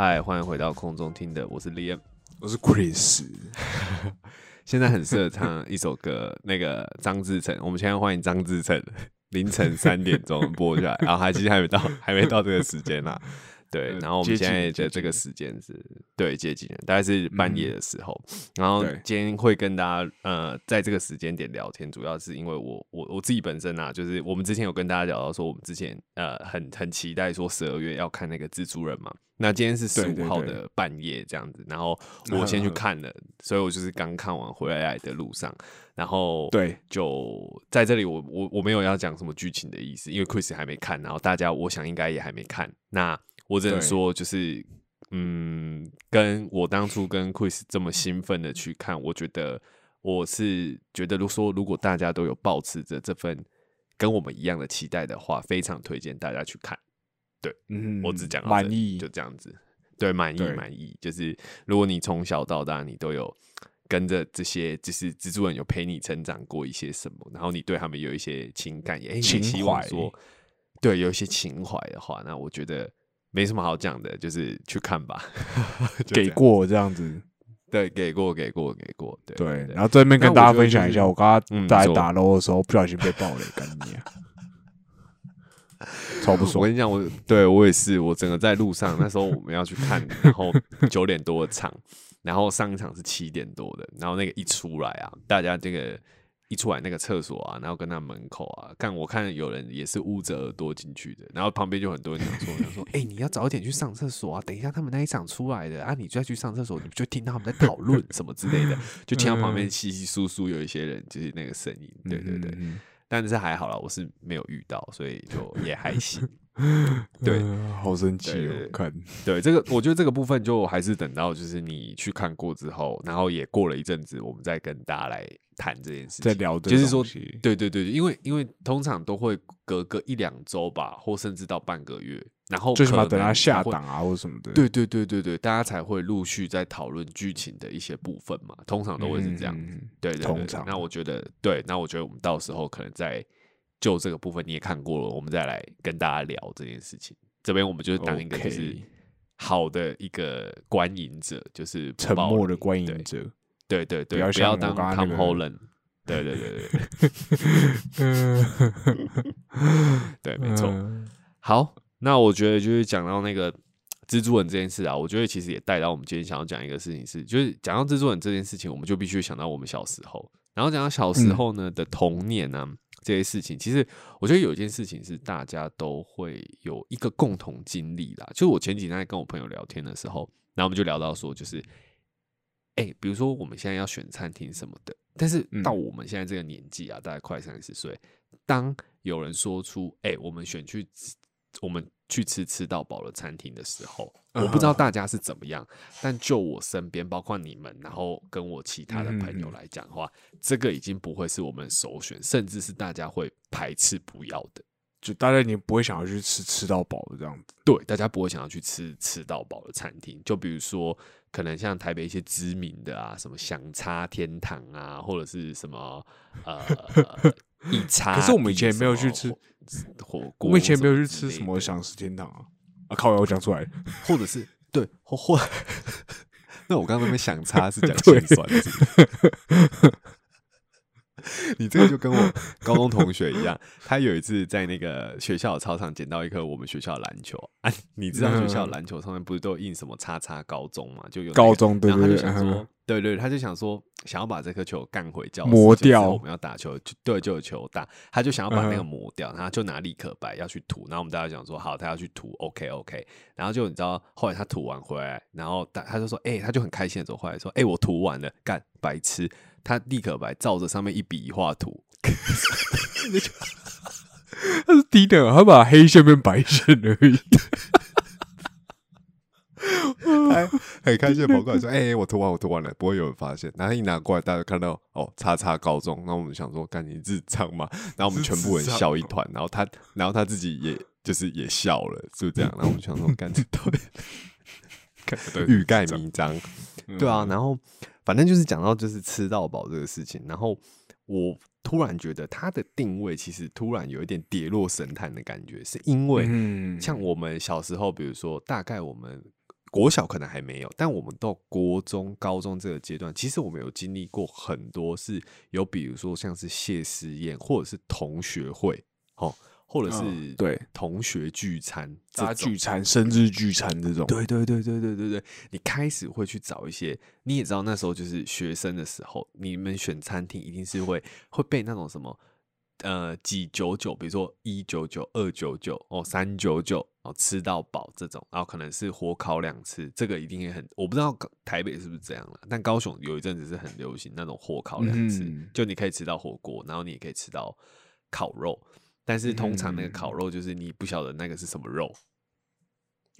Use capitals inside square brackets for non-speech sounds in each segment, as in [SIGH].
嗨，欢迎回到空中听的，我是 Liam。我是 Chris，现在很适合唱一首歌，那个张志成。我们现在欢迎张志成，凌晨三点钟播出来，然后还其实还没到，还没到这个时间啦。对，呃然后我们现在接的这个时间是对接近了，大概是半夜的时候。然后今天会跟大家呃在这个时间点聊天，主要是因为我我我自己本身啊，就是我们之前有跟大家聊到说，我们之前呃很很期待说十二月要看那个蜘蛛人嘛。那今天是十五号的半夜这样子，然后 [LAUGHS] 我先去嗯。看了，所以我就是刚看完回来的路上，然后对。就在这里我，我我没有要讲什么剧情的意思，因为 Chris 还没看，然后大家我想应该也还没看。那我只能说，就是嗯，跟我当初跟 Chris 这么兴奋的去看，我觉得我是觉得，如说如果大家都有保持着这份跟我们一样的期待的话，非常推荐大家去看。对嗯，我只讲满意就，这样子。对，满意满意，就是如果你从小到大你都有跟着这些，就是蜘蛛人有陪你成长过一些什么，然后你对他们有一些情感，也、欸、希望怀说，对，有一些情怀的话，那我觉得没什么好讲的，就是去看吧。[LAUGHS] 给过这样子，对，给过，给过，给过，对对。然后这边跟大家分享一下，我刚刚在打 low 的时候不小心被爆雷，干你啊！[LAUGHS] 超不爽我跟，你讲，我对我也是，我整个在路上，那时候我们要去看，[LAUGHS] 然后九点多的场，然后上一场是七点多的，然后那个一出来啊，大家这个一出来那个厕所啊，然后跟那门口啊，看我看有人也是捂着耳朵进去的，然后旁边就很多人讲说，讲说，[LAUGHS] 哎、你要早一点去上厕所啊，等一下他们那一场出来的啊，你再去上厕所，你就听到他们在讨论什么之类的，[LAUGHS] 就听到旁边稀稀疏疏有一些人就是那个声音，对对对，嗯，但是还好啦，我是没有遇到，所以就也还行。[LAUGHS] 嗯对呃好生气对对对！哦看，对这个，我觉得这个部分就还是等到就是你去看过之后，然后也过了一阵子，我们再跟大家来谈这件事情。在聊这就是说对对对对，因为因为通常都会隔个一两周吧，或甚至到半个月，然后最起码等他下档啊或什么的，对对对对对，大家才会陆续在讨论剧情的一些部分嘛，通常都会是这样子。嗯对对对对通常那我觉得对，那我觉得我们到时候可能在就这个部分你也看过了，我们再来跟大家聊这件事情。这边我们就是当一个就是好的一个观影者，就是沉默的观影者，对对对，不要当像我刚刚 Tom 那个 Holland。对对对对对，对，[LAUGHS] 没错。嗯好，那我觉得就是讲到那个蜘蛛人这件事啊，我觉得其实也带到我们今天想要讲一个事情是，就是讲到蜘蛛人这件事情，我们就必须想到我们小时候，然后讲到小时候呢、的童年呢、这些事情，其实我觉得有一件事情是大家都会有一个共同经历啦。就是我前几天在跟我朋友聊天的时候，然后我们就聊到说，就是哎、比如说我们现在要选餐厅什么的，但是嗯。到我们现在这个年纪啊，大概快三十岁，当有人说出“哎、我们选去吃我们去吃吃到饱的餐厅”的时候，我不知道大家是怎么样，但就我身边，包括你们，然后跟我其他的朋友来讲的话，这个已经不会是我们首选，甚至是大家会排斥不要的。就大家你不会想要去吃吃到饱的这样子，对，大家不会想要去吃吃到饱的餐厅，就比如说，可能像台北一些知名的啊，什么香叉天堂啊，或者是什么呃一叉。可是我们以前没有去吃火锅，我们以前没有去吃什么享食天堂啊，啊靠，我讲出来，或者是对或或。[LAUGHS] 那我刚刚那边想叉是讲对心酸的 [LAUGHS] 你这个就跟我高中同学一样，[LAUGHS] 他有一次在那个学校的操场捡到一颗我们学校的篮球 [LAUGHS] 啊，你知道学校篮球上面不是都有印什么“叉叉高中”嘛？就有、那个高中对然后他就想说嗯，对对，他就想说想要把这颗球干回教室，磨掉。我们要打球，就对，就有球打，他就想要把那个嗯磨掉，然后就拿立可白要去涂，然后我们大家讲说好，他要去涂，OK OK，然后就你知道后来他涂完回来，然后他他就说，哎、他就很开心的走回来说，哎、我涂完了，干白痴，他立可白照着上面一笔一画涂，他是低等，他把黑线变白线而已。还很开心的跑过来说：“哎、我涂完，我涂完了，不会有人发现。”然后一拿过来，大家看到哦，叉叉高中，然后我们想说，干你智障嘛？然后我们全部人笑一团，然后他，[LAUGHS] 然后他自己也就是也笑了，是不是这样？然后我们想说，干这到底欲盖弥彰，对啊。然后反正就是讲到就是吃到饱这个事情，然后我突然觉得它的定位其实突然有一点跌落神坛的感觉，是因为嗯。像我们小时候，比如说大概我们国小可能还没有，但我们到国中、高中这个阶段，其实我们有经历过很多是有，比如说像是谢师宴，或者是同学会，哦，或者是嗯对。同学聚餐，大家聚餐、生日聚餐这种，对对对对对对对，你开始会去找一些，你也知道那时候就是学生的时候，你们选餐厅一定是会会被那种什么呃几九九，比如说一九九、二九九哦、三九九哦，吃到饱这种，然后可能是火烤两次，这个一定也很，我不知道台北是不是这样了，但高雄有一阵子是很流行那种火烤两次，嗯。就你可以吃到火锅，然后你也可以吃到烤肉。但是通常那个嗯。烤肉就是你不晓得那个是什么肉，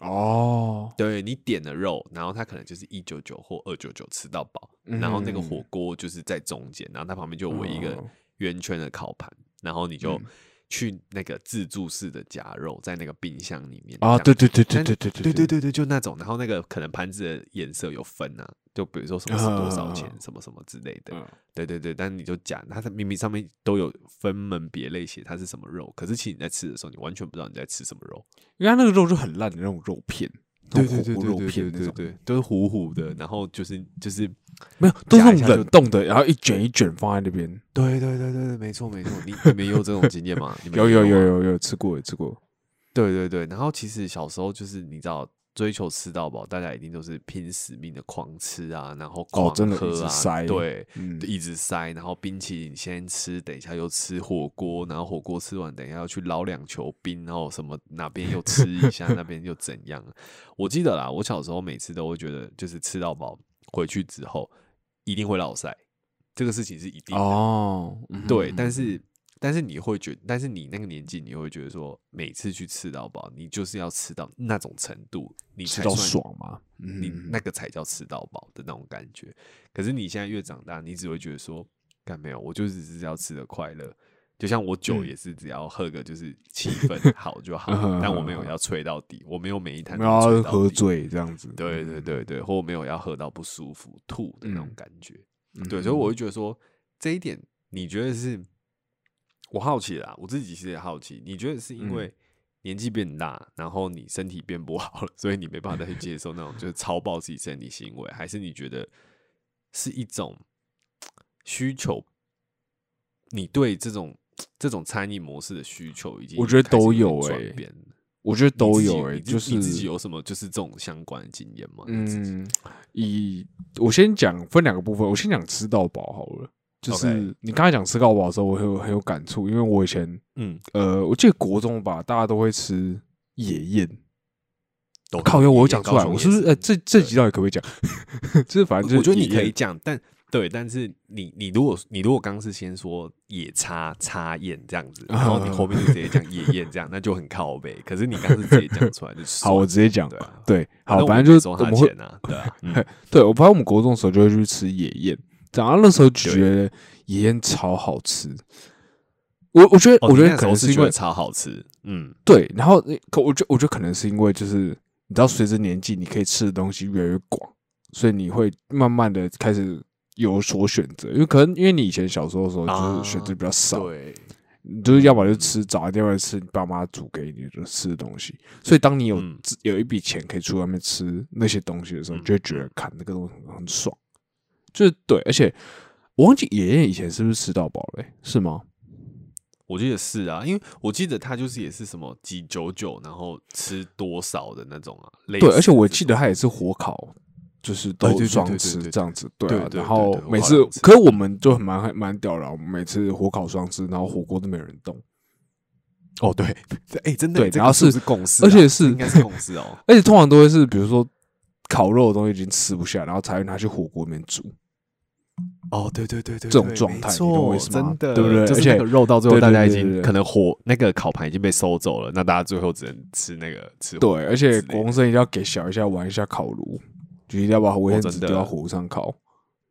哦，对你点的肉，然后它可能就是一九九或二九九吃到饱，然后那个火锅就是在中间，然后它旁边就围一个哦圆圈的烤盘，然后你就嗯去那个自助式的夹肉，在那个冰箱里面啊，这样对对对对对对对对对对，就那种，然后那个可能盘子的颜色有分啊，就比如说什么是多少钱，嗯什么什么之类的，嗯。对对对，但你就讲它的明明上面都有分门别类写它是什么肉，可是其实你在吃的时候，你完全不知道你在吃什么肉。因为它那个肉就很烂的那种肉片，那种火锅肉片那种，对，都是糊糊的，然后就是就是，没有，都是冷冻的，然后一卷一卷放在那边。对对对对对，没错没错，你你们有这种经验吗？有有有有有吃过有吃过，对对对，然后其实小时候就是你知道追求吃到饱，大家一定都是拼死命的狂吃啊，然后狂喝啊，对，嗯一直塞，然后冰淇淋先吃，等一下又吃火锅，然后火锅吃完，等一下要去捞两球冰，然后什么哪边又吃一下，那边又怎样？我记得啦，我小时候每次都会觉得，就是吃到饱回去之后一定会落塞，这个事情是一定的。哦，对，但是是但是你会觉但是你那个年纪，你会觉得说，每次去吃到饱，你就是要吃到那种程度，你吃到才爽嘛，你嗯那个才叫吃到饱的那种感觉。可是你现在越长大，你只会觉得说，干没有，我就只是要吃的快乐。就像我酒嗯也是只要喝个就是 [LAUGHS] 气氛好就好，嗯但我没有要吹到底，我没有每一坛我都要喝。醉这样子，对对对对，或我没有要喝到不舒服吐的那种嗯感觉。嗯，对，所以我会觉得说这一点，你觉得是？我好奇啦，我自己其实也好奇，你觉得是因嗯为年纪变大，然后你身体变不好了，[LAUGHS] 所以你没办法再去接受那种就是超爆自己身体行为，还是你觉得是一种需求？你对这种这种餐饮模式的需求已经我觉得都有欸。我觉得都有诶，你自就是你自己有什么就是这种相关的经验吗？嗯，以我先讲分两个部分，我先讲吃到饱好了。就是你刚才讲吃到饱的时候，我很有很有感触，因为我以前嗯，呃，我记得国中吧，大家都会吃野宴。都靠腰，我有讲出来，我是不是？呃，这这集到底可不可以讲？[LAUGHS] 就是反正就是我觉得你可以讲，但对，但是你你如果你如果刚是先说野叉叉宴这样子，然后你后面就直接讲野宴这样，那就很靠背。可是你刚是直接讲出来就 [LAUGHS] 好，我直接讲对好，反正就是收我们会啊，对 [LAUGHS] 对我，反正我们国中的时候就会去吃野宴，然后那时候就觉得野宴超好吃。我我觉得，哦我觉得可能是因为超好吃，嗯，对，然后呃可我觉我觉得可能是因为就是你知道，随着年纪，你可以吃的东西越来越广，所以你会慢慢的开始有所选择。因为可能因为你以前小时候的时候就是选择比较少，对，你就是要么就吃早一点，要么吃你爸妈煮给你的吃的东西。所以当你有、嗯有一笔钱可以出外面吃那些东西的时候，就会觉得看那个东西很很爽。就是对，而且我忘记爷爷以前是不是吃到饱嘞、欸是吗？我记得是啊，因为我记得他就是也是什么几九九，然后吃多少的那种啊，类对，而且我记得他也是火烤，就是都双吃这样子，对啊。然后每次可是我们就很蛮蛮屌了，我们每次火烤双吃，然后火锅都没有人动，哦，对，哎，真的，对然后是这个是共识啊，而且是应该是共识哦。[LAUGHS] 而且通常都会是比如说烤肉的东西已经吃不下，然后才会拿去火锅里面煮。哦，对对对对，这种状态你懂我意错思吗？真的，对不对？就是而且那个肉到最后，对对大家已对对对。经可能火那个烤盘已经被收走了，那大家最后只能吃那个吃火对，而且国中生一定要给小一下玩一下烤炉，就一定要把卫生哦真的纸丢到火上烤。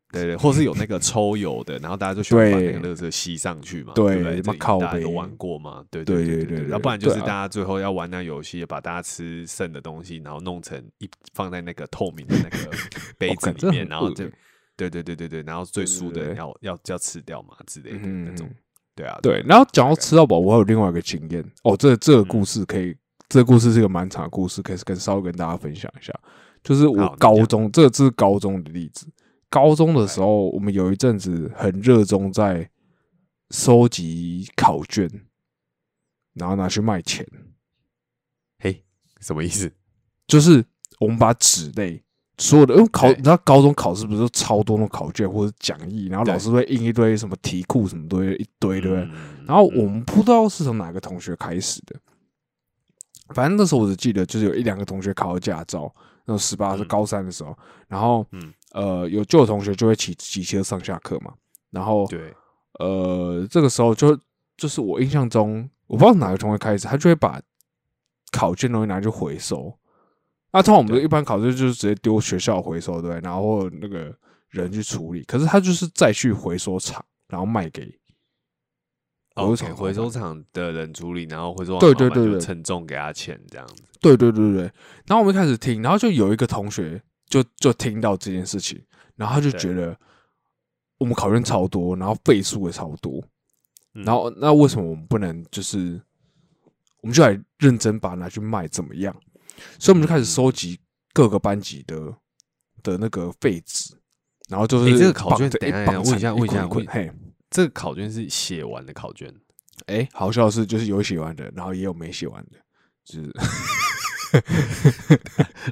对对，或是有那个抽油的，然后大家就喜欢把那对个垃圾吸上去嘛，对大家都玩过嘛，对对对对对对要不然就是大家最后要玩那游戏，把大家吃剩的东西，然后弄成一放在那个透明的那个杯子里面，然后就对对对对对，然后最对对输的要要要吃掉嘛之类的嗯那种，对啊，对，啊然后讲到吃到饱，我还有另外一个经验哦，这这个嗯故事可以，这个故事是一个蛮长的故事，可以跟稍微跟大家分享一下。就是我高中，这个这是高中的例子。高中的时候，我们有一阵子很热衷在收集考卷，然后拿去卖钱。嘿，什么意思？就是我们把纸类所有的，因为考，你知道高中考试不是超多那种考卷或者讲义，然后老师会印一堆什么题库什么都会一堆，对不对？嗯然后我们不知道是从哪个同学开始的，反正那时候我只记得就是有一两个同学考了驾照，那种十八是嗯。高三的时候，然后嗯。呃有旧的同学就会骑骑车上下课嘛，然后对，呃这个时候就就是我印象中我不知道哪个同学开始，他就会把考卷东西拿去回收。那通常我们对一般考试就是直接丢学校回收，对？然后那个人去处理，可是他就是再去回收厂，然后卖给回收厂回收厂的人处理，然后回收厂对对对对称重给他钱这样子。对对对对对。然后我们开始听，然后就有一个同学就就听到这件事情，然后他就觉得我们考卷超多，然后倍数也超多，嗯然后那为什么我们不能就是我们就来认真把它拿去卖怎么样？所以我们就开始收集各个班级的的那个废纸，然后就是你这个考卷等一下问一下问一下嘿。这个考卷是写完的考卷，哎、好笑的是，就是有写完的，然后也有没写完的，就是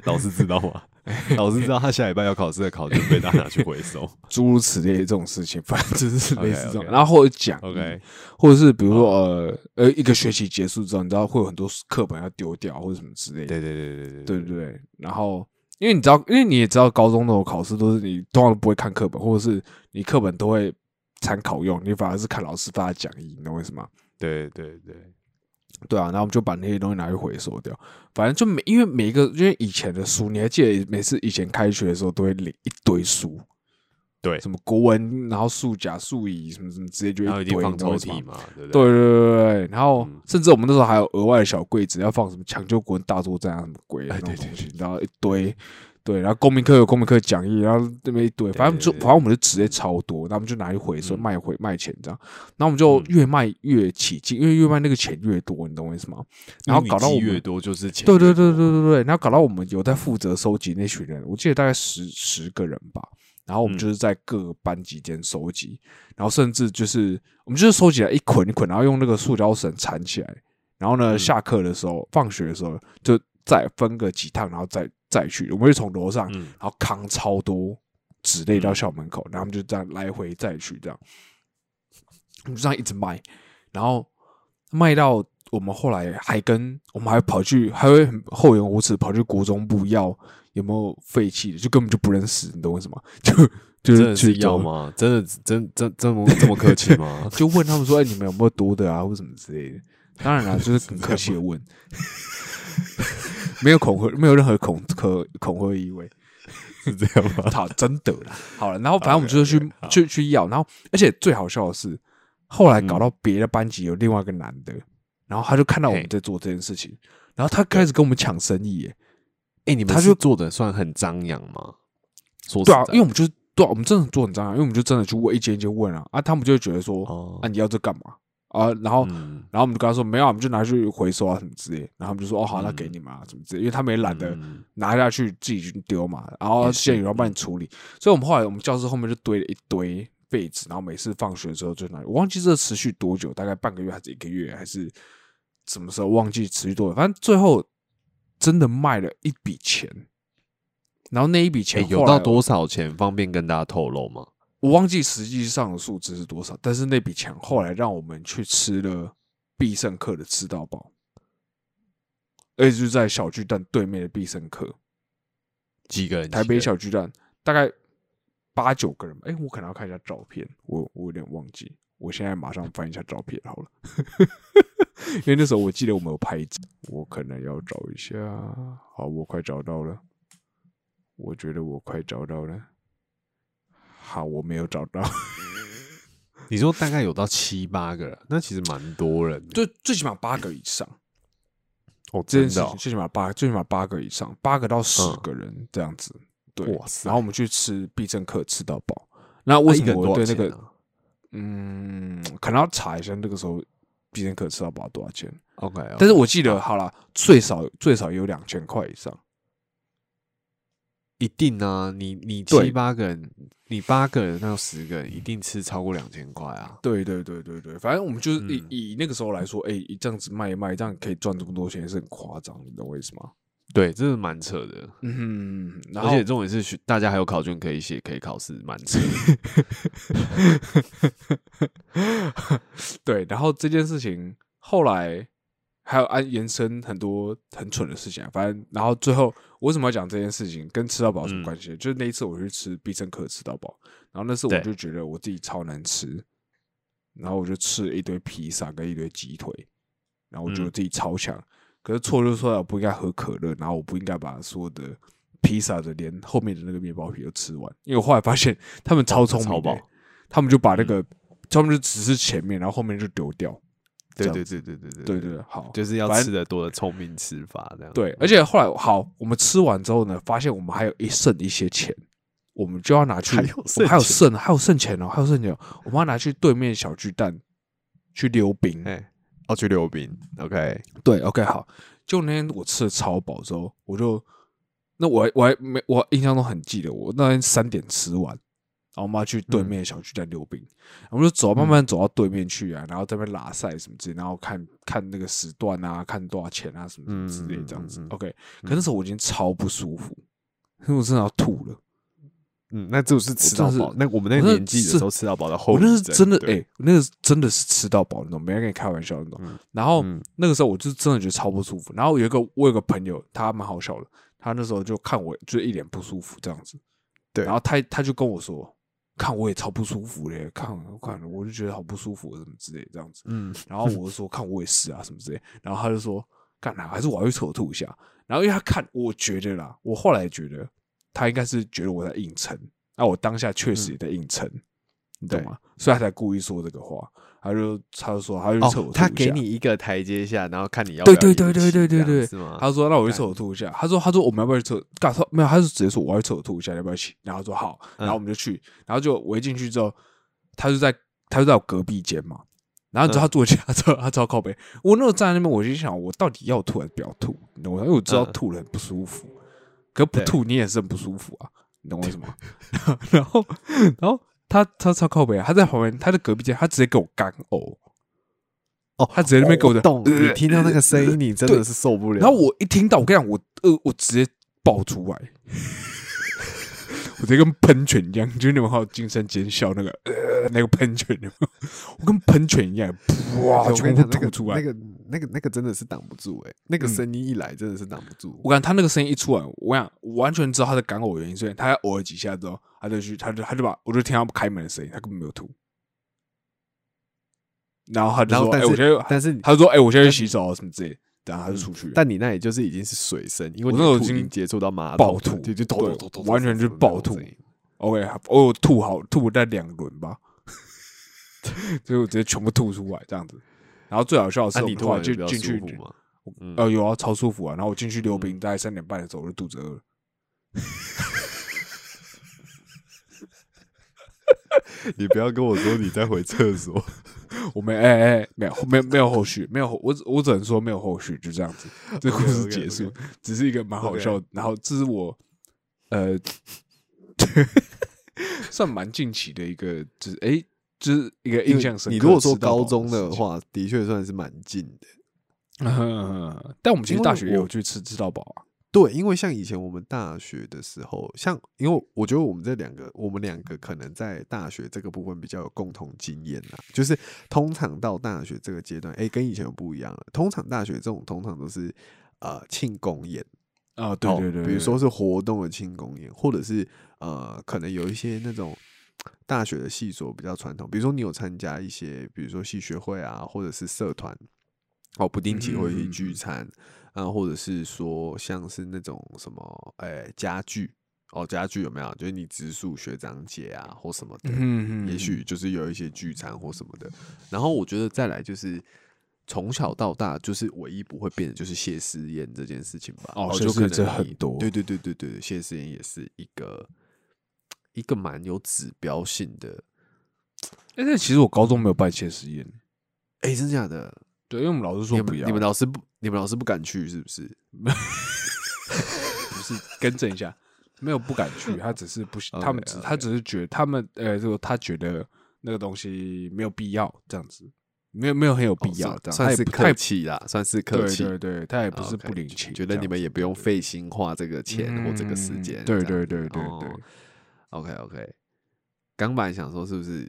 [LAUGHS] 老师知道吗？[LAUGHS] 老师知道他下礼拜要考试的考卷被大家拿去回收。[LAUGHS] 诸如此类这种事情，反正就是 [LAUGHS] 类似这种。然后或者讲 OK，或者是比如说呃呃一个学期结束之后，你知道会有很多课本要丢掉或者什么之类的，对对对对对对对对。然后因为你知道，因为你也知道，高中那种考试都是你通常都不会看课本，或者是你课本都会参考用，你反而是看老师发的讲义，你懂我意思吗？对对对，对啊，然后我们就把那些东西拿去回收掉。反正就每因为每一个，因为以前的书，你还记得每次以前开学的时候都会领一堆书，对什么国文，然后数甲、数乙什么什么直接，就一堆，放抽屉嘛，对不对对？对对对对，然后嗯甚至我们那时候还有额外的小柜子，要放什么抢救国文大作战啊，什么鬼对对那种东西，然后一堆。对，然后公民课有公民课讲义，然后这边一堆，反正就反正我们就直接超多，然后我们就拿去回收嗯卖回卖钱这样，然后我们就嗯越卖越起劲，因为越卖那个钱越多，你懂我意思吗？然后搞到越多就是钱对对对对对对，然后搞到我们有在负责收集那群人，我记得大概十十个人吧。然后我们嗯就是在各个班级间收集，然后甚至就是我们就是收集了一捆一捆，然后用那个塑胶绳缠起来。然后呢，嗯下课的时候、放学的时候，就再分个几趟，然后再再去。我们会从楼上，嗯然后扛超多纸类到嗯校门口，然后我们就这样来回再去，这样我们就这样一直卖，然后卖到我们后来还跟我们还跑去，还会很厚颜无耻跑去国中部要有没有废弃的，就根本就不认识，你懂我意思吗？[LAUGHS] 就就真的是去？要吗？真的真真这么这么客气吗 [LAUGHS] 就问他们说：“哎、你们有没有多的啊，或什么之类的？”当然啦，就是很客气的问，[LAUGHS] 没有恐吓，没有任何恐可恐吓意味。[LAUGHS] 是这样吗？[LAUGHS] 好，真的啦。好了，然后反正我们就是去去去要，然后而且最好笑的是，后来搞嗯到别的班级有另外一个男的，然后他就看到我们在做这件事情，然后他开始跟我们抢生意耶。哎，你们他就做的算很张扬吗？说对啊，因为我们就是对啊、我们真的做很张扬，因为我们就真的去问一间一间问啊，啊，他们就会觉得说，哦啊，你要这干嘛啊？然后嗯然后我们就跟他说没有啊，我们就拿去回收啊什么之类。然后他们就说哦好，那嗯给你们啊什么之类，因为他们也懒得嗯拿下去自己去丢嘛。然后现在有人帮你处理，所以我们后来我们教室后面就堆了一堆被子，然后每次放学的时候就拿。我忘记这持续多久，大概半个月还是一个月，还是什么时候忘记持续多久，反正最后真的卖了一笔钱。然后那一笔哎钱有到多少钱？方便跟大家透露吗？我忘记实际上的数值是多少，但是那笔钱后来让我们去吃了必胜客的吃到饱，而且就是在小巨蛋对面的必胜客，几个人？台北小巨蛋大概八九个人吧。哎、我可能要看一下照片，我我有点忘记，我现在马上翻一下照片好了，[LAUGHS] 因为那时候我记得我们有拍照，我可能要找一下。好，我快找到了，我觉得我快找到了。好，我没有找到。[LAUGHS] 你说大概有到七八个人，那其实蛮多人的。最最起码八个以上，哦，这件事真的最起码八最起码八个以上，八个到十嗯个人这样子。对，哇塞然后我们去吃必胜客吃到饱。那为什么对那个嗯，可能要查一下那个时候必胜客吃到饱多少钱？？OK，但是我记得好了，最少最少有两千块以上。一定啊，你你七八个人，你八个人那十个人，一定吃超过两千块啊。对对对对对，反正我们就是以、嗯以那个时候来说，哎、这样子卖一卖，这样可以赚这么多钱，也是很夸张，你懂我意思吗？对，这是蛮扯的。嗯而且重点是学，大家还有考卷可以写，可以考试，蛮扯的。[LAUGHS] 对，然后这件事情后来还有按延伸很多很蠢的事情、啊，反正然后最后我为什么要讲这件事情，跟吃到饱有什么嗯关系？就是那一次我去吃必胜客吃到饱，然后那次我就觉得我自己超难吃，然后我就吃了一堆披萨跟一堆鸡腿，然后我觉得嗯自己超强。可是错就错在我不应该喝可乐，然后我不应该把所有的披萨的连后面的那个面包皮都吃完，因为我后来发现他们超聪明他们就把那个、他们就只是前面，然后后面就丢掉。对对对对对对对对对，好，就是要吃的多的聪明吃法这样。对，而且后来好，我们吃完之后呢，发现我们还有一剩一些钱，我们就要拿去，还有我们还有剩剩，还有剩钱哦，还有剩钱哦，我们要拿去对面小巨蛋去溜冰。哎，要去溜冰，OK，对，OK，好。就那天我吃了超饱之后，我就那我还我还没我印象中很记得，我那天三点吃完，然后我们要去对面的小区在溜冰，我们就走，慢慢走到对面去啊，然后在那边拉赛什么之类，然后看看那个时段啊，看多少钱啊，什么什么之类这样子。嗯嗯嗯 OK，可那时候我已经超不舒服，因为我真的要吐了。嗯，那就是吃到饱。那我们那个年纪的时候吃到饱的后我那是真的，哎、对那个真的是吃到饱那种，没人跟你开玩笑那种。嗯然后、嗯那个时候我就真的觉得超不舒服。然后有一个我有个朋友，他蛮好笑的，他那时候就看我就一脸不舒服这样子，对然后他他就跟我说，看我也超不舒服嘞，看我看我就觉得好不舒服什么之类这样子。嗯，然后我就说看我也是啊什么之类，然后他就说干哪还是我要去厕所吐一下。然后因为他看，我觉得啦，我后来觉得他应该是觉得我在硬撑，那我当下确实也在硬撑，你懂吗？所以他才故意说这个话，他就他就说他就去厕所吐，哦他给你一个台阶下，然后看你要不要对对对对对对对是吗？他说：“那我去干厕所吐一下。”他说：“他说我们要不要去厕？干他没有，他是直接说我要去厕所吐一下，要不要一起？”然后他说好，然后我们就去，然后就我一进去之后，他就在他就在我隔壁间嘛。然后你知道他坐下之后，他超靠背。我那时候站在那边，我就想，我到底要吐还是不要吐？你懂我？因为我知道嗯吐了很不舒服，可不吐你也是很不舒服啊，你懂我意思吗？[LAUGHS] 然后，[LAUGHS] 然后他他超靠北啊，他在旁边，他在隔壁间，他直接给我干呕。哦，他直接在那边给我的我懂，呃你听到那个声音，你真的是受不了。然后我一听到，我跟你讲，我呃，我直接爆出来，我直接跟喷泉一样，就是你们还有惊声尖笑那个呃那个喷泉，[LAUGHS] 我跟喷泉一样，哇，全部吐出来。那个那个那个真的是挡不住哎，那个嗯声音一来真的是挡不住。我感他那个声音一出来，我想我完全知道他在干呕原因，所以他呕了几下之后，他就去，他就他就把我就听到开门的声音，他根本没有吐。然后他就说：“哎、我现在，但是他就说：哎、我现在去洗手啊什么之类的。”然后他就出去了。但你那里就是已经是水深，因为你我那时候已经接触到马爆吐就就对抖抖抖抖，完全就是爆吐 OK，我吐好吐在两轮吧，所以我直接全部吐出来这样子。然后最好笑的是，你我们后来突然就进去呃，有啊，超舒服啊。然后我进去溜冰，大概三点半的时候，我就肚子饿了。[LAUGHS] 你不要跟我说你在回厕所。我没哎哎、没有没有没有后续，没有我只我只能说没有后续，就这样子，这故事结束，只是一个蛮好笑的。然后这是我呃，[LAUGHS] 算蛮近期的一个，就是哎、就是一个印象深刻。你如果说高中，的话，的确算是蛮近的。但我们其实大学也有去吃吃到饱啊。对，因为像以前我们大学的时候，像因为我觉得我们这两个，我们两个可能在大学这个部分比较有共同经验啦。就是通常到大学这个阶段，哎，跟以前有不一样了。通常大学这种通常都是呃庆功宴，啊，对哦对对，比如说是活动的庆功宴，或者是呃，可能有一些那种大学的系所比较传统，比如说你有参加一些，比如说系学会啊，或者是社团，哦，不定期会去聚餐啊，或者是说像是那种什么，哎、家具哦，家具有没有？就是你直属学长姐啊，或什么的，嗯也许就是有一些聚餐或什么的。然后我觉得再来就是从小到大，就是唯一不会变的就是谢师宴这件事情吧。哦就可这很多对对对对对，谢师宴也是一个一个蛮有指标性的。哎，但其实我高中没有办谢师宴，哎，真的假的？对，因为我们老师你说不要，们你们老师不你们老师不敢去是不是？[LAUGHS] 不是更正一下，没有不敢去，他只是不他们只他只是觉得他们呃，这个他觉得那个东西没有必要这样子，没有没有很有必要哦这样，算是客气啦，算是客气。对对，他也不是不领情，觉得你们也不用费费心花这个钱或这个时间。对对对对哦对。OK OK，刚本来想说是不是？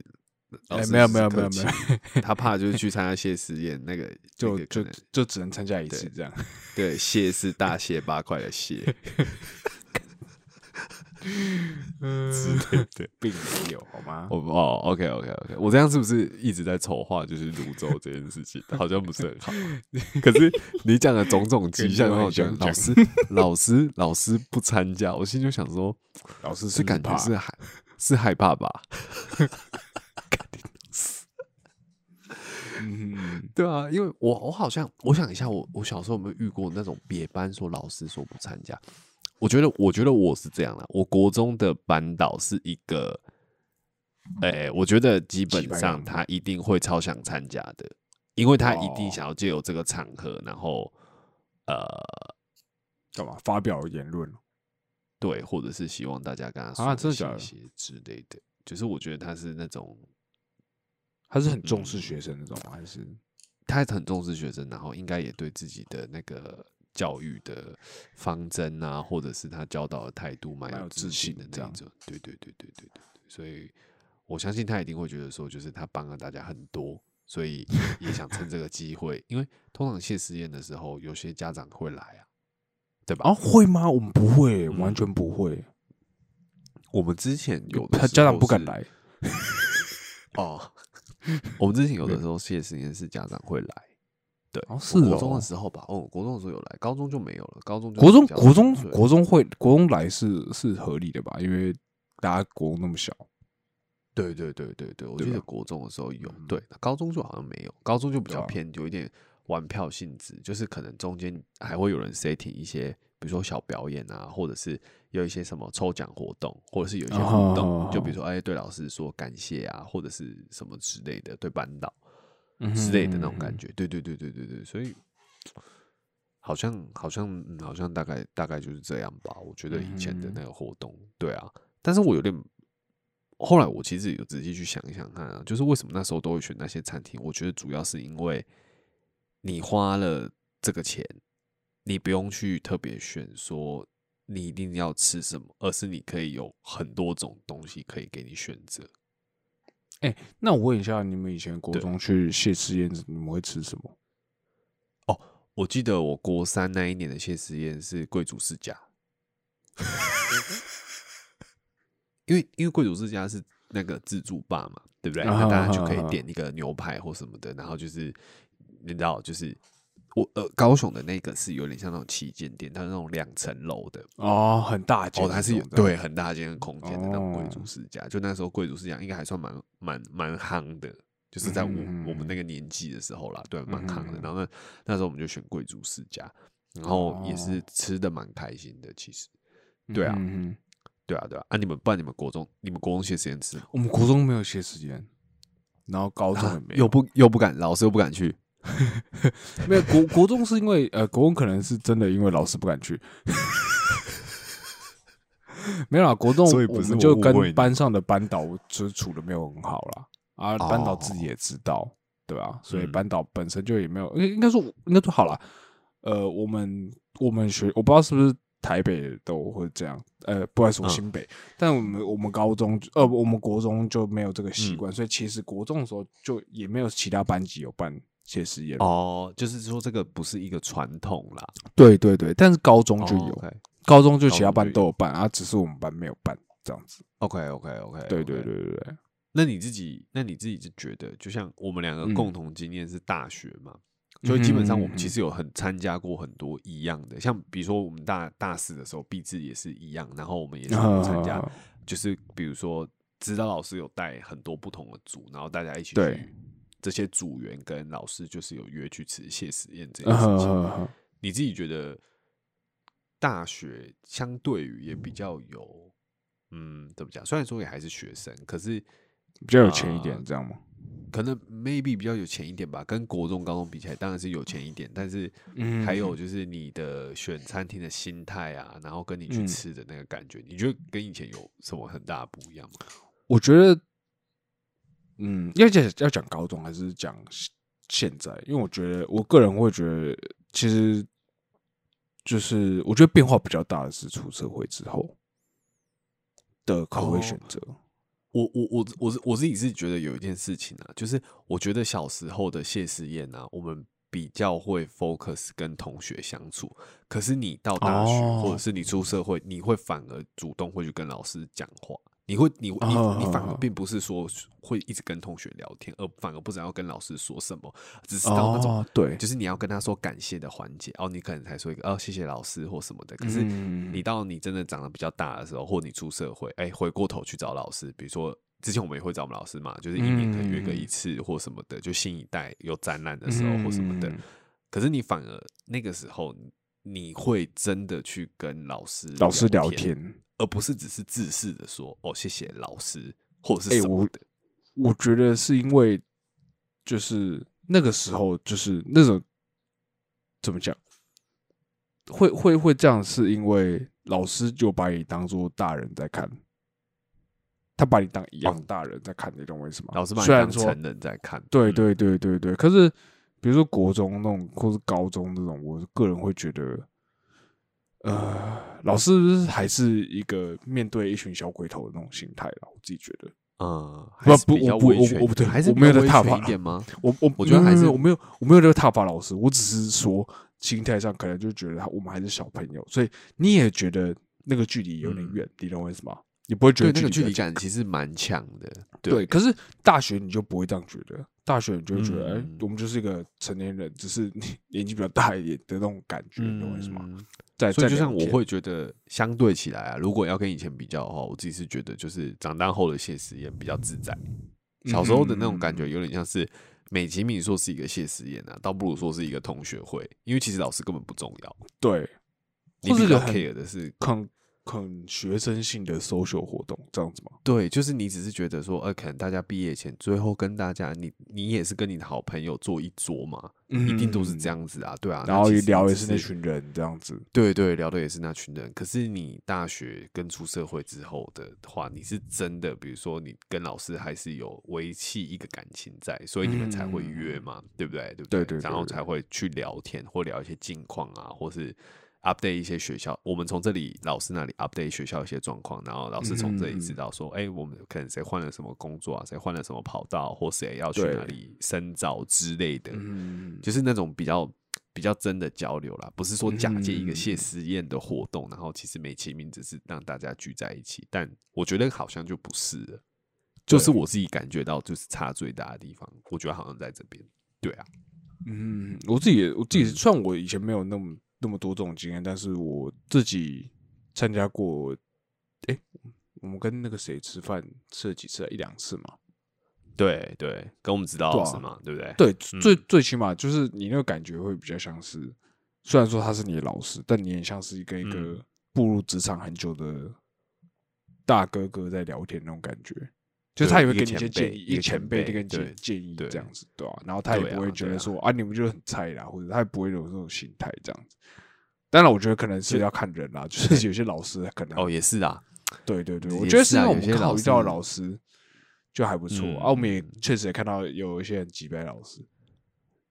没有没有只是客气没有 [LAUGHS] 他怕就是去参加谢师宴，那个 [LAUGHS] 就就就只能参加一次对这样。[LAUGHS] 对谢是大谢八块的谢，嗯，对，并没有好吗？我哦，OK OK OK，我这样是不是一直在筹划就是泸州这件事情？好像不是很好。可是你讲的种种迹象，让我觉得老师老师老师不参加，我心里就想说，老师是感觉怕是害是害怕吧？嗯，对啊，因为我我好像我想一下，我我小时候有没有遇过那种别班说老师说不参加？我觉得我觉得我是这样的，我国中的班导是一个，哎、我觉得基本上他一定会超想参加的，因为他一定哦想要借由这个场合，然后呃，干嘛发表言论？对，或者是希望大家跟他说啊真的假的谢谢之类的。就是我觉得他是那种他是很重视学生那种吗，还是他很重视学生，然后应该也对自己的那个教育的方针啊，或者是他教导的态度蛮蛮有自自信的那一种。对对对对对对对，所以我相信他一定会觉得说，就是他帮了大家很多，所以也想趁这个机会，因为通常谢师宴的时候，有些家长会来啊，对吧？啊会吗？我们不会，嗯完全不会。我们之前有的他家长不敢来，[LAUGHS] 哦。[LAUGHS] 我们之前有的时候谢师宴是家长会来，对，是国中哦的时候吧，哦，国中的时候有来，高中就没有了，高中就国中比较国中纯粹国中会国中来是是合理的吧？因为大家国中那么小，对对对对对，我对记得国中的时候有，对对，高中就好像没有，高中就比较偏有一点玩票性质，就是可能中间还会有人 setting 一些，比如说小表演啊，或者是有一些什么抽奖活动，或者是有一些互动，哦就比如说哎对老师说感谢啊，或者是什么之类的，对班导嗯之类的那种感觉，对对对对对对，所以好像好像、嗯好像大概大概就是这样吧。我觉得以前的嗯那个活动，对啊，但是我有点后来我其实有仔细去想一想看啊，就是为什么那时候都会选那些餐厅？我觉得主要是因为你花了这个钱，你不用去特别选说你一定要吃什么，而是你可以有很多种东西可以给你选择。那我问一下，你们以前国中去谢师宴，你们会吃什么？哦我记得我国三那一年的谢师宴是贵族世家，因为因为贵族世家是那个自助吧嘛，对不对？啊那大家就可以点一个牛排或什么的，然后就是你知道，就是我呃高雄的那个是有点像那种旗舰店，它是那种两层楼的，哦，很大间它是有对很大间空间的那种贵哦族世家，就那时候贵族世家应该还算蛮蛮蛮夯的，就是在我、嗯我们那个年纪的时候啦，对，蛮夯的。嗯。然后那那时候我们就选贵族世家，然后也是哦。吃的蛮开心的，其实，对啊对啊，对啊。啊，你们不然你们国中你们国中写时间吃我们国中没有歇时间，然后高中也啊没有，又不又不敢，老师又不敢去，[LAUGHS] 没有国国中是因为呃，国中可能是真的因为老师不敢去，[LAUGHS] 没有啦，国中我所以不是们就跟我误会你。班上的班导就是处的没有很好啦，啊，班导自己哦也知道，对吧？所以嗯。班导本身就也没有，应应该说应该说好了，呃，我们我们学我不知道是不是台北都会这样，呃，不好意思，我嗯新北，但我们我们高中呃我们国中就没有这个习嗯。惯，所以其实国中的时候就也没有其他班级有办谢师宴哦，就是说这个不是一个传统啦，对对对，但是高中就有，高中就其他班都有办，啊，只是我们班没有办这样子。OK OK OK，对对对对对，那你自己，那你自己就觉得，就像我们两个嗯。共同经验是大学嘛？所以基本上我嗯们其实有很参加过很多一样的，像比如说我们大大四的时候，毕制也是一样，然后我们也参加，就是比如说指导老师有带很多不同的组，然后大家一起对去，这些组员跟老师就是有约去吃谢实验这嗯件事情。哼你自己觉得大学相对于也比较有，嗯，怎么讲？虽然说也还是学生，可是比较有钱一啊点，这样吗？可能 maybe 比较有钱一点吧，跟国中、高中比起来，当然是有钱一点。但是嗯还有就是你的选餐厅的心态啊，然后跟你去嗯吃的那个感觉，你觉得跟以前有什么很大的不一样吗？我觉得，嗯，要讲要讲高中还是讲现现在？因为我觉得我个人会觉得，其实就是我觉得变化比较大的是出社会之后的口味哦选择。我我我我是我自己是觉得有一件事情啊，就是我觉得小时候的谢师宴啊，我们比较会 focus 跟同学相处，可是你到大学、哦或者是你出社会，你会反而主动会去跟老师讲话。你会，你你哦你反而哦并不是说会一直跟同学聊天，而反而不知道要跟老师说什么，只是到那种哦，对，就是你要跟他说感谢的环节，哦，你可能才说一个哦，谢谢老师或什么的。可是嗯。你到你真的长得比较大的时候，或你出社会，哎、回过头去找老师，比如说之前我们也会找我们老师嘛，就是一年可能约个一次或什么的，就新一代有展览的时候或什么的。嗯。可是你反而那个时候，你会真的去跟老师老师聊天，而不是只是自视的说哦，谢谢老师或者是什么的。我觉得是因为就是那个时候就是那种怎么讲，会会会这样，是因为老师就把你当做大人在看，他把你当一样大人在看，你懂我意思吗？老师把你当成人在看，嗯对对对对对，可是比如说国中那种，或是高中那种，我个人会觉得，呃，老师还是一个面对一群小鬼头的那种心态啦。我自己觉得，嗯，不不我不威权我不对还是我没有在踏伐权一点吗？我我我觉得还是我没有我没有这个踏伐老师，我只是说心态上可能就觉得他我们还是小朋友，所以你也觉得那个距离有点嗯远，你懂我意思吗？你不会觉，得那个距离感其实蛮强的。对，可是大学你就不会这样觉得，大学你就会觉得，哎、嗯我们就是一个成年人，只是你年纪比较大一点的那种感觉，你懂我意思吗？嗯在所以就像我会觉得，相对起来啊，如果要跟以前比较的话，我自己是觉得就是长大后的谢师宴比较自在。小时候的那种感嗯觉有点像是美其名说是一个谢师宴啊，倒不如说是一个同学会，因为其实老师根本不重要，对，你比较 care 的是很很学生性的 social 活动这样子吗？对，就是你只是觉得说，呃，可能大家毕业前最后跟大家，你你也是跟你的好朋友坐一桌嘛，一定都是这样子啊，对啊，嗯然后其实聊也是那群人这样子，对对，聊的也是那群人。可是你大学跟出社会之后的话，你是真的，比如说你跟老师还是有维系一个感情在，所以你们才会约嘛，对不对？对不对对对然后才会去聊天或聊一些近况啊，或是 update 一些学校。我们从这里老师那里 update 学校一些状况，然后老师从这里知道说，哎、我们可能谁换了什么工作啊，谁换了什么跑道，或谁要去哪里深造之类的。嗯，就是那种比较比较真的交流啦，不是说假借一个谢嗯师宴的活动，然后其实美其名只是让大家聚在一起，但我觉得好像就不是了，就是我自己感觉到就是差最大的地方，我觉得好像在这边，对啊，嗯，我自己我自己嗯。虽然我以前没有那么那么多这种经验，但是我自己参加过，哎、我们跟那个谁吃饭吃了几次啊？一两次嘛。对对，跟我们指导对啊老师嘛，对不对？对，嗯最最起码就是你那个感觉会比较像是，虽然说他是你的老师，但你也像是一个一个嗯步入职场很久的大哥哥在聊天那种感觉。就是他也会给你一些建议，一个前前辈辈在跟你对建建议对这样子，对吧、然后他也不会觉得说啊，你们就很菜啦，或者他也不会有这种心态这样子。当然，我觉得可能是就要看人啦，就是 [LAUGHS] 有些老师可能哦，也是啊，对对对，我觉得是啊有些因为我们刚好老遇到的老师就还不错嗯啊，我们也确实也看到有一些很几百老师，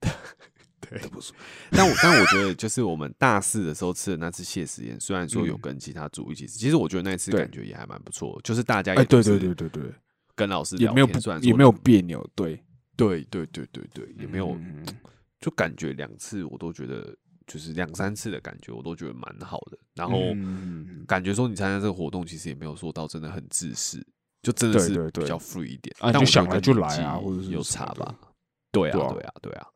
[LAUGHS] 对这不错。但我但我觉得，就是我们大四的时候吃的那次谢师宴，虽然说有嗯跟其他组一起吃，其实我觉得那次感觉也还蛮不错，就是大家哎，对也对对对对，跟老师也没有不也没有别扭，对，对对对对对，也没有，嗯就感觉两次我都觉得，就是两三次的感觉，我都觉得蛮好的。然后嗯感觉说你参加这个活动，其实也没有说到真的很自私，就真的是比较 free 一点。想来就来啊或者是有差吧？对啊，对啊对啊，对啊。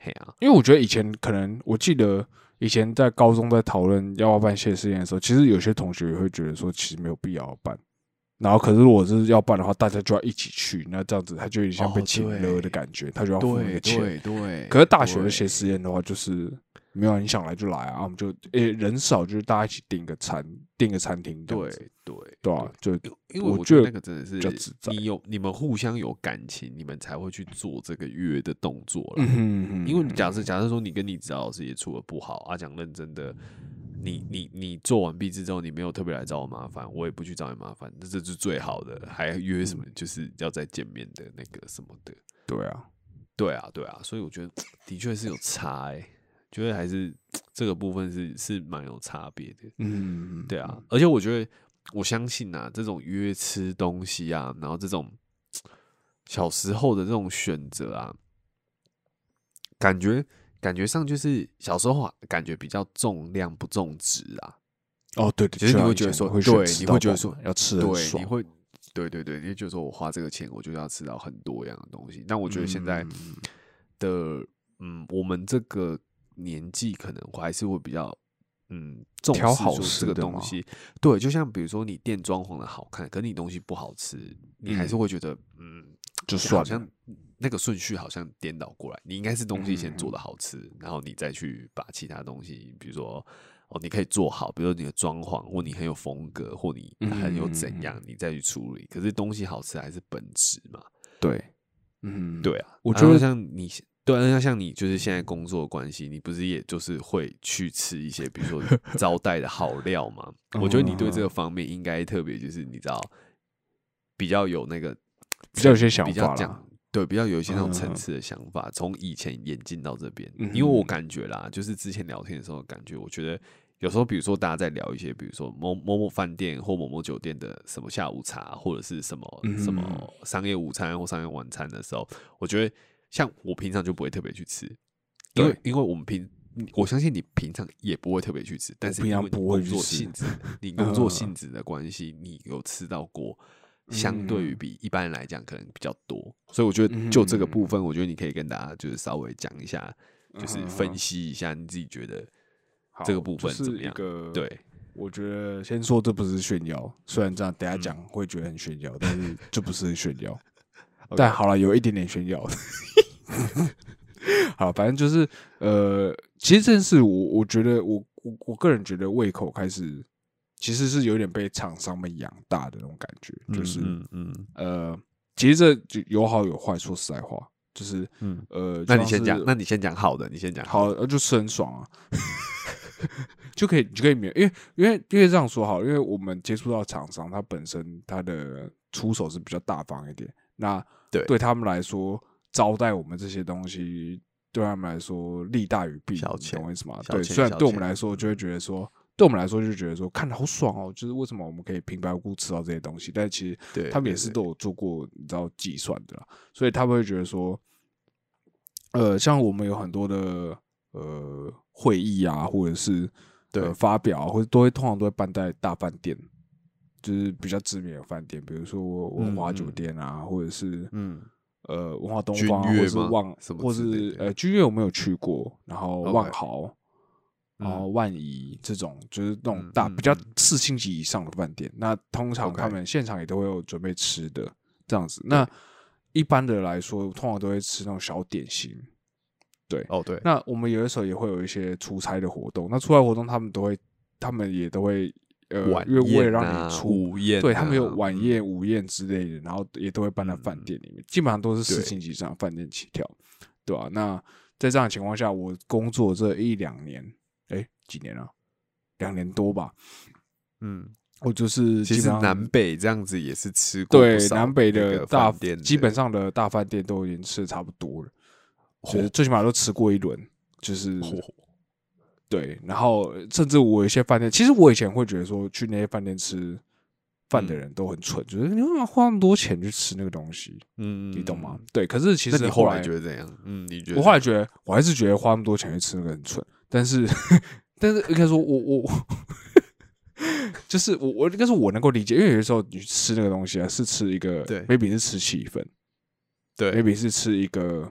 嘿啊，因为我觉得以前可能，我记得以前在高中在讨论要不要办谢师宴的时候，其实有些同学也会觉得说，其实没有必要办。然后，可是如果是要办的话，大家就要一起去，那这样子他就有点像被哦请了的感觉，他就要付那对个钱。对对。可是大学的对谢师宴的话，就是没有你想来就来啊，我们就诶、人少，就是大家一起订个餐，订个餐厅对，对对啊，就因为我觉得那个真的是你有你们互相有感情，你们才会去做这个约的动作了。嗯哼嗯，因为你假设假设说你跟你指导老师也处的不好啊，讲认真的，你你你做完毕制之后，你没有特别来找我麻烦，我也不去找你麻烦，这这是最好的，还约什么嗯。就是要再见面的那个什么的，对啊，对啊对啊，所以我觉得的确是有差哎、觉得还是这个部分是是蛮有差别的。嗯，对啊，而且我觉得我相信啊，这种约吃东西啊，然后这种小时候的这种选择啊，感觉感觉上就是小时候啊，感觉比较重量不重质啊。哦对对，其实你会觉得说会对你会觉得说要吃对，爽你会，对对对，你会觉得说我花这个钱，我就要吃到很多样的东西。但我觉得现在嗯的，嗯，我们这个年纪可能还是会比较，嗯，重视挑好说这个吃的吗东西。对，就像比如说你店装潢的好看，可你东西不好吃，你还是会觉得，嗯，就算了好像那个顺序好像颠倒过来，你应该是东西先做嗯的好吃，然后你再去把其他东西，比如说哦，你可以做好，比如说你的装潢，或你很有风格，或你很有怎嗯样，你再去处理。可是东西好吃还是本质嘛？对，嗯，对啊，我觉得像你。对啊，那像你就是现在工作的关系，你不是也就是会去吃一些，比如说 [LAUGHS] 招待的好料吗？我觉得你对这个方面应该特别就是你知道比较有那个比较有些想比较法对，比较有一些那种嗯层次的想法，从以前演进到这边。嗯因为我感觉啦，就是之前聊天的时候，感觉我觉得有时候，比如说大家在聊一些，比如说某某某饭店或某某酒店的什么下午茶，或者是什么、嗯什么商业午餐或商业晚餐的时候，我觉得像我平常就不会特别去吃，因为因为我们平。我相信你平常也不会特别去吃，但是你工作性质，你工作嗯性质的关系，你有吃到过，相对于嗯比一般人来讲可能比较多，所以我觉得就这个部分，我觉得你可以跟大家就是稍微讲一下，就是分析一下你自己觉得好这个部就是分怎么样对，我觉得先说这不是炫耀，虽然这样等下嗯。讲会觉得很炫耀，但是这不是炫耀。[LAUGHS] 但好了，有一点点炫耀。[LAUGHS] 好，反正就是呃，其实这件事我我觉得我我我个人觉得胃口开始其实是有点被厂商们养大的那种感觉，就是、嗯嗯呃，其实这就有好有坏。说实在话，就是嗯，呃，那你先讲，那你先讲好的，你先讲好，呃就吃很爽啊，[LAUGHS] 就可以就可以免，因为因为因为这样说好了，因为我们接触到厂商，他本身他的出手是比较大方一点，那对对他们来说，招待我们这些东西，对他们来说利大于弊，懂我意思吗？对，虽然对我们来说就会觉得说。对我们来说就觉得说看的好爽哦，就是为什么我们可以平白无故吃到这些东西，但其实他们也是都有做过你知道计算的啦，所以他们会觉得说，呃，像我们有很多的呃会议啊，或者是对呃发表啊，或者都会通常都会办在大饭店，就是比较知名的饭店，比如说文华酒店啊，或者是嗯呃文华东方啊，或者是万，什么或是呃君悦我没有去过，然后万豪。然后嗯。万怡这种就是那种嗯嗯大比较嗯。四星级以上的饭店，那通常他们现场也都会有准备吃的这样子。那一般的来说，通常都会吃那种小点心。对，哦对，那我们有的时候也会有一些出差的活动，那出差活动他们都会，他们也都会呃，晚因为为了让你出，午宴啊，对他们有晚嗯。宴、午宴之类的，然后也都会搬到饭嗯店里面，基本上都是四星级以上的饭店起跳，对吧、那在这样的情况下，我工作这一两年，哎，几年了？两年多吧，嗯，我就是其实南北这样子也是吃过对南北的大饭店基本上的大饭店都已经吃的差不多了，就是哦最起码都吃过一轮，就是哦对，然后甚至我有一些饭店，其实我以前会觉得说去那些饭店吃饭的嗯人都很蠢，就是你为什么要花那么多钱去吃那个东西，嗯，你懂吗嗯？？对，可是其实那你后来来觉得怎样？嗯，你觉得？我后来觉得，我还是觉得花那么多钱去吃那个很蠢，但是但是应该说我我。[LAUGHS] 就是我我应该是我能够理解，因为有的时候你去吃那个东西啊，是吃一个对，maybe 是吃气氛对，maybe 是吃一个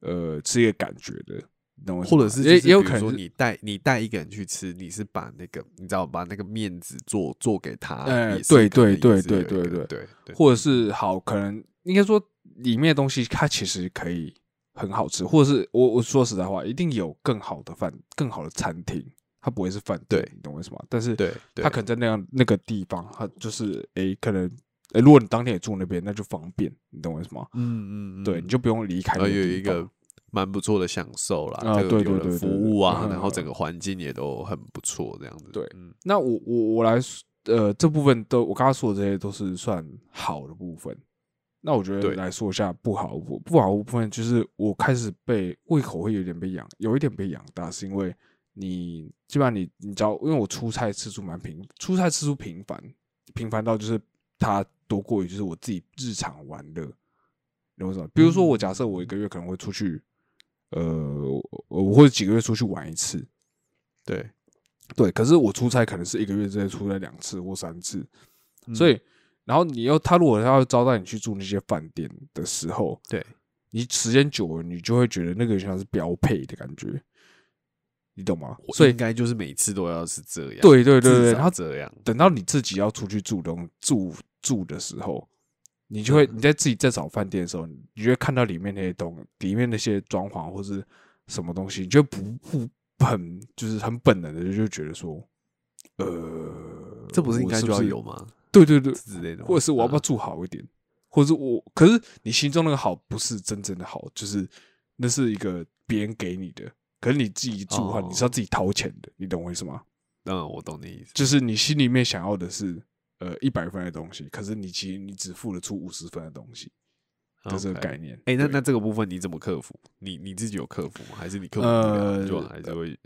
呃吃一个感觉的，你懂我意思或者是也也有可能说你带你带一个人去吃，你是把那个你知道把那个面子做做给他，哎也是对可能对也是有一对对。对个对对，或者是好，可能应该说里面的东西它其实可以很好吃，或者是我我说实在话，一定有更好的饭、更好的餐厅，它不会是饭店，对你懂我意思吗？但是对对它可能在那样那个地方，它就是诶、可能诶、如果你当天也住那边，那就方便，你懂我意思吗？嗯嗯，对，你就不用离开那呃个地方。有一个蛮不错的享受啦，啊这个有人服对对对对务啊，嗯然后整个环境也都很不错，这样子。对嗯那我我我来说呃这部分都我刚刚说的这些都是算好的部分。那我觉得对。来说一下不好不不好的部分，就是我开始被胃口会有点被养，有一点被养大，是因为你基本上你你知道，因为我出差次数蛮频，出差次数频繁，频繁到就是它多过于就是我自己日常玩乐，你懂我意思吗？比如说我假设我一个月可能会出去，呃，我我或者几个月出去玩一次，对，对，可是我出差可能是一个月之内出差两次或三次，嗯。所以然后你又他如果要招待你去住那些饭店的时候，对你时间久了，你就会觉得那个像是标配的感觉，你懂吗？所以应该就是每次都要是这样，对对对对，至然后少这样，等到你自己要出去住东住住的时候，你就会你在自己在找饭店的时候，你就会看到里面那些东里面那些装潢或是什么东西，你就不不很就是很本能的就觉得说，呃，这不是应该就要有吗？对对对，之类的，或者是我要不要啊住好一点，或者是我，可是你心中那个好不是真正的好，就是那是一个别人给你的，可是你自己住的话，哦你是要自己掏钱的，你懂我意思吗？嗯，我懂你意思，就是你心里面想要的是呃一百分的东西，可是你其实你只付得出五十分的东西的这个概念。哎、那那这个部分你怎么克服？你你自己有克服吗？还是你克服不了，就还是会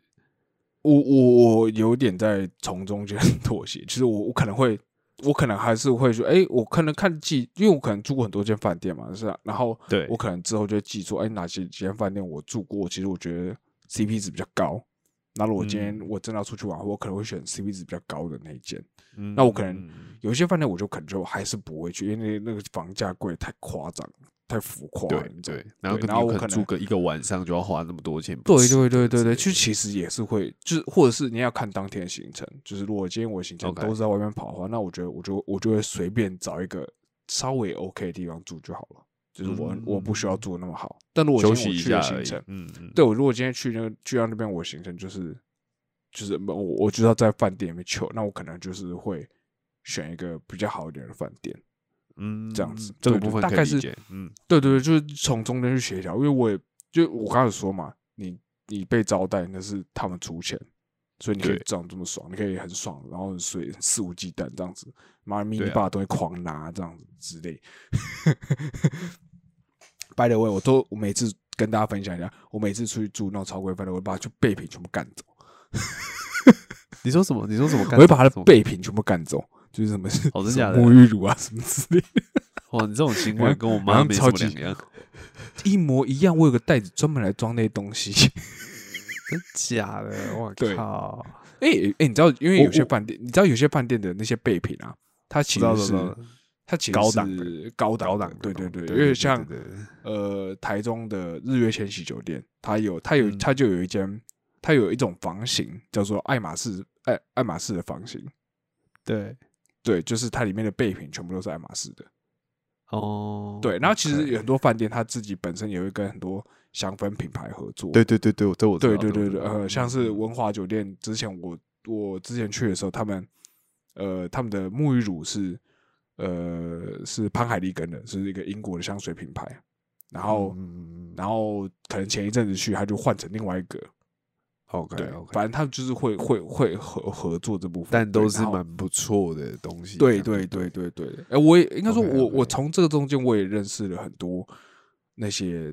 我我我有点在从中间 [LAUGHS] 妥协，其实我我可能会，我可能还是会说，哎、我可能看记，因为我可能住过很多间饭店嘛，是吧？然后对我可能之后就会记住，哎、哪些几间饭店我住过，其实我觉得 CP 值比较高。那如果今天嗯我真的要出去玩，我可能会选 CP 值比较高的那一间。嗯那我可能有一些饭店我就可能就还是不会去，因为那那个房价贵太夸张，太浮夸了，对对，然后然后我可能能住个一个晚上就要花那么多钱不对对对对对，就其实也是会，就是或者是你要看当天的行程，就是如果今天我的行程都是在外面跑的话，那我觉得我就我就会随便找一个稍微 OK 的地方住就好了，就是我、我不需要住的那么好。但如果休今天去的行程，，嗯嗯，对我如果今天去那个去到那边，我行程就是就是我我就要在饭店里面求，那我可能就是会选一个比较好一点的饭店。嗯这样子这个部分可以理大概是解嗯对对对，就是从中间去协调，因为我也就我刚才说嘛，你你被招待那是他们出钱，所以你可以这样这么爽，你可以很爽，然后所以肆无忌惮这样子，妈咪你对啊爸的东西狂拿这样子之类。By the way，我都我每次跟大家分享一下，我每次出去住那种超贵饭店，我会把就备品全部干走，[LAUGHS] 你说什么？你说什么？我会把他的备品全部干走，就是什么哦真什么假的？沐浴乳啊什么之类的。[LAUGHS] 哇，你这种行为然后跟我妈没什超级么两样，一模一样，我有个袋子专门来装那些东西。[LAUGHS] 真假的？我靠！哎、欸、哎、你知道，因为有些饭店，你知道有些饭店的那些备品啊，它其知道实是它其实高档是高档高档的对对对，因为像呃台中的日月千禧酒店，它有它有嗯。它就有一间，它有一种房型叫做爱马仕爱爱马仕的房型，对对，就是它里面的备品全部都是爱马仕的，哦，对，然后其实有很多饭店它自己本身也会跟很多香氛品牌合作，对对对对，这我对对对对，呃，像是嗯。文华酒店，之前我我之前去的时候，他们呃他们的沐浴乳是呃是潘海利根的，是一个英国的香水品牌，然后、然后可能前一阵子去，他就换成另外一个，，OK 对 OK，反正他们就是会会会合合作这部分，但都是蛮不错的东西。对对对对对，哎、我也应该说我我从这个中间我也认识了很多那些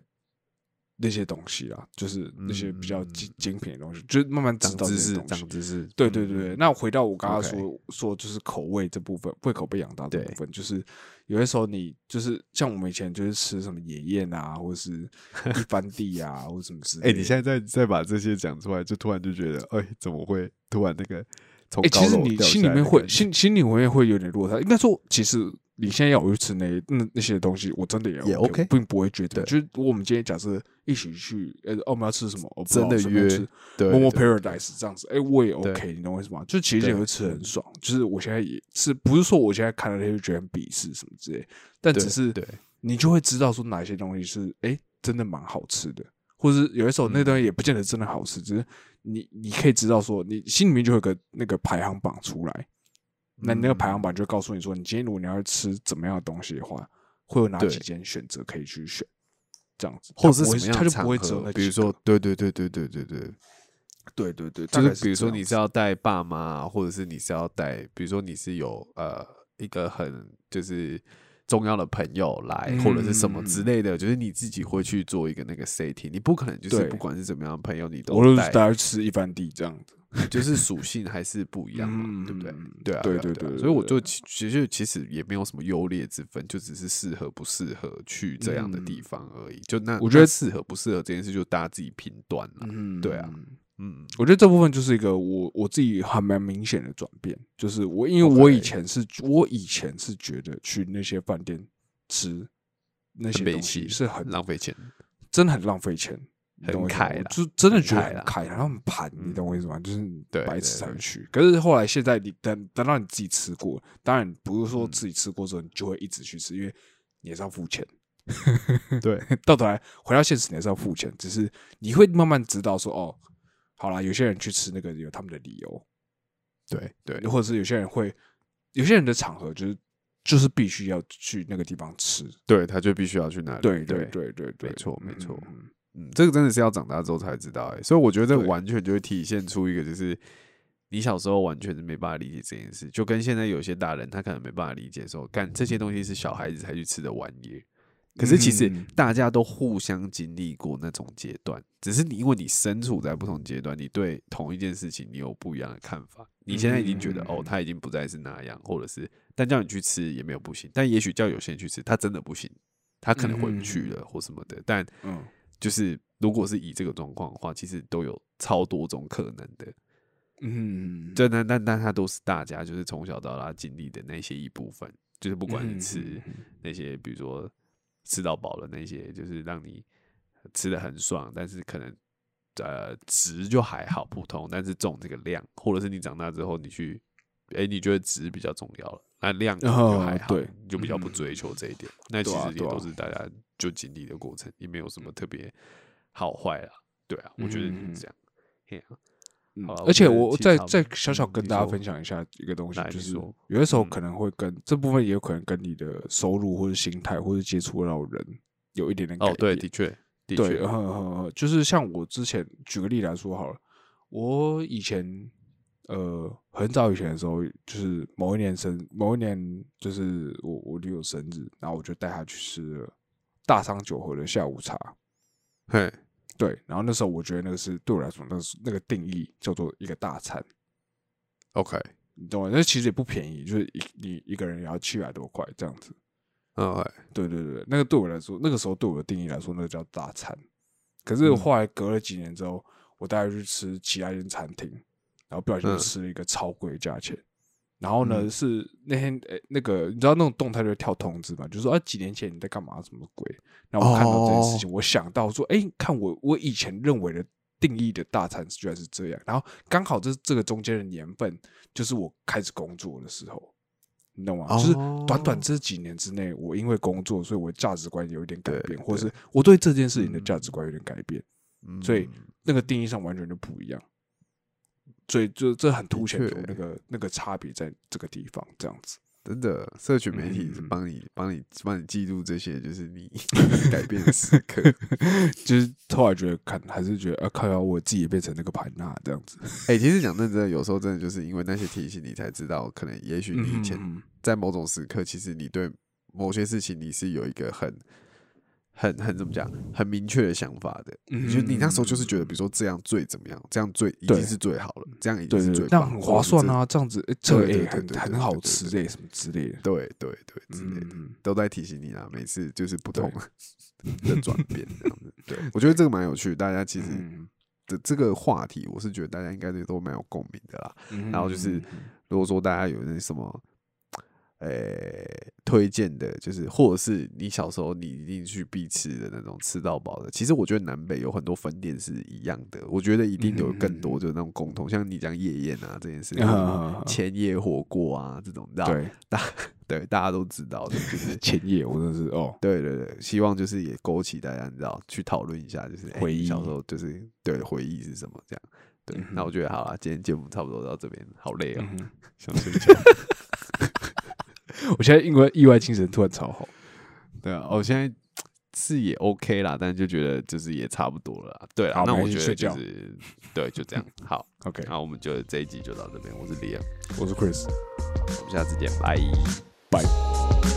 那些东西啊，就是那些比较嗯精精品的东西，就是慢慢知道这长知识，长。知识。对对对对，那回到我刚刚说说，就是口味这部分，胃口被养大这部分，就是有些时候你就是像我们以前就是吃什么野宴啊，或者是 [LAUGHS] 一番地啊，或者什么之类哎、的。你现在再再把这些讲出来，就突然就觉得，哎、怎么会突然那个从哎、高其实你心里面会心心里面会有点落差。应该说，其实你现在要我去吃那那那些东西，我真的也也 OK 并不会觉得。对就是我们今天假设一起去，呃，哦我们要吃什么？哦不真的约对 Momo Paradise 这样子，哎，我也 OK，你懂我意思吗？就其实也对会吃很爽。就是我现在也是不是说我现在看了那些就觉得很鄙视什么之类，但只是对你就会知道说哪些东西是哎真的蛮好吃的，或者是有的时候那东西也不见得真的好吃，只是你你可以知道说你心里面就有个那个排行榜出来，那你那个排行榜就会告诉你说，你今天如果你要吃怎么样的东西的话，会有哪几间选择可以去选，这样子，或者是它不会什么样的场它就不会比如说，对对对对对对对，对对对，就是比如说你是要带爸妈，或者是你是要带，比如说你是有呃一个很就是重要的朋友来，或者是什么之嗯类的，就是你自己会去做一个那个 setting，你不可能就是不管是怎么样的朋友，你我都是都带，大家吃一番地这样子，就是属性还是不一样嘛，对不对嗯？对啊，对啊对啊对对所以我就其其实其实也没有什么优劣之分，就只是适合不适合去这样的地方而已。就那我觉得那适合不适合这件事，就大家自己评断了。嗯对啊。嗯，我觉得这部分就是一个我我自己还蛮明显的转变，就是我因为我以前是我以前是觉得去那些饭店吃那些东西是很浪费钱。真的很浪费钱，你很懂我意思吗凯啦我就真的觉得很凯啦很凯，然后很盘，你嗯懂我意思吗？就是对白痴对对才会去。可是后来现在你等等到你自己吃过，当然不是说嗯自己吃过之后你就会一直去吃，因为你也是要付钱。对，[LAUGHS] 到头来回到现实，你还是要付钱，只是你会慢慢知道说，哦，好啦，有些人去吃那个有他们的理由，对对或者是有些人会，有些人的场合就是就是必须要去那个地方吃。对，他就必须要去那里。对对对对没错没错嗯。这个真的是要长大之后才知道哎、所以我觉得这完全就会体现出一个，就是你小时候完全是没办法理解这件事，就跟现在有些大人他可能没办法理解说，干这些东西是小孩子才去吃的玩意儿。可是其实嗯大家都互相经历过那种阶段，只是你因为你身处在不同阶段，你对同一件事情你有不一样的看法。你现在已经觉得、嗯哦，他已经不再是那样，或者是但叫你去吃也没有不行，但也许叫有些人去吃，他真的不行，他可能回不去了或什么的。但嗯就是如果是以这个状况的话，其实都有超多种可能的。嗯，对但但但它都是大家就是从小到大经历的那些一部分，就是不管是吃那些，比如说吃到饱的那些，就是让你吃的很爽，但是可能呃值就还好普通，但是重这个量，或者是你长大之后你去，哎、你觉得值比较重要了，那量就还好，对你就比较不嗯追求这一点。那其实也都是大家就经历的过程，也没有什么特别好坏啦。对啊，我觉得嗯是这样。嘿啊嗯而且我再再小小跟大家分享一下一个东西，就是说有的时候嗯可能会跟这部分也有可能跟你的收入或者心态或者接触到的人有一点点改哦，对，的确，的对，确，就是像我之前举个例来说好了，我以前呃很早以前的时候，就是某一年生某一年就是我我女友生日，然后我就带她去吃了大商酒和的下午茶。嘿，对，然后那时候我觉得那个是对我来说，那是那个定义叫做一个大餐，OK，你懂吗？那其实也不便宜，就是一你一个人也要七百多块这样子。嗯，嘿对对对，那个对我来说，那个时候对我的定义来说，那个叫大餐。可是嗯后来隔了几年之后，我带他去吃其他一间餐厅，然后不小心吃了一个超贵的价钱。然后呢，嗯。是那天诶、那个你知道那种动态就会跳通知嘛，就说啊几年前你在干嘛什么鬼？然后我看到这件事哦。情，我想到说，哎、看我我以前认为的定义的大餐居然是这样，然后刚好这这个中间的年份，就是我开始工作的时候，你懂吗？就是短短哦。这几年之内，我因为工作，所以我的价值观有一点改变，或者是我对这件事情的价值观有点改变，嗯所以那个定义上完全就不一样。所以就这很凸显出那个那个差别在这个地方，这样子。真的，社群媒体帮你帮你帮你记录这些，就是你 [LAUGHS] 改变的时刻。[LAUGHS] 就是后来觉得看还是觉得啊，靠要我自己也变成那个盘纳这样子。哎、其实讲认真的，有时候真的就是因为那些提醒，你才知道，可能也许你以前嗯在某种时刻，其实你对某些事情你是有一个很。很很怎么讲，很明确的想法的。嗯就你那时候就是觉得，比如说这样最怎么样，这样最已对经是最好了，这样已经是最棒这样很划算啊，这样子，哎这个对对哎很很好吃哎，什么之类的。对对对之类的，嗯，都在提醒你啦。每次就是不同 [LAUGHS] 的转变，这样子。对，我觉得这个蛮有趣，大家其实嗯这这个话题，我是觉得大家应该都蛮有共鸣的啦。嗯然后就是如果说大家有那什么呃推荐的，就是或者是你小时候你一定去必吃的那种吃到饱的。其实我觉得南北有很多分店是一样的，我觉得一定有更多就是那种共同，像你讲夜宴啊这件事，啊千叶火锅啊这种，对，大 [LAUGHS] 对大家都知道的，就是 [LAUGHS] 千夜我真的是哦，对对对，希望就是也勾起大家你知道去讨论一下，就是、哎回忆。小时候就是对回忆是什么这样。对，那我觉得好了，今天节目差不多到这边，好累哦，嗯哼。想睡觉。我现在因为意外精神突然超好，对啊，我现在是也 OK 啦，但是就觉得就是也差不多了啦。对啊，那我觉得就睡觉是对，就这样。好，[LAUGHS] OK，那我们就这一集就到这边，我是李我是 Chris，我们下次见，拜。拜。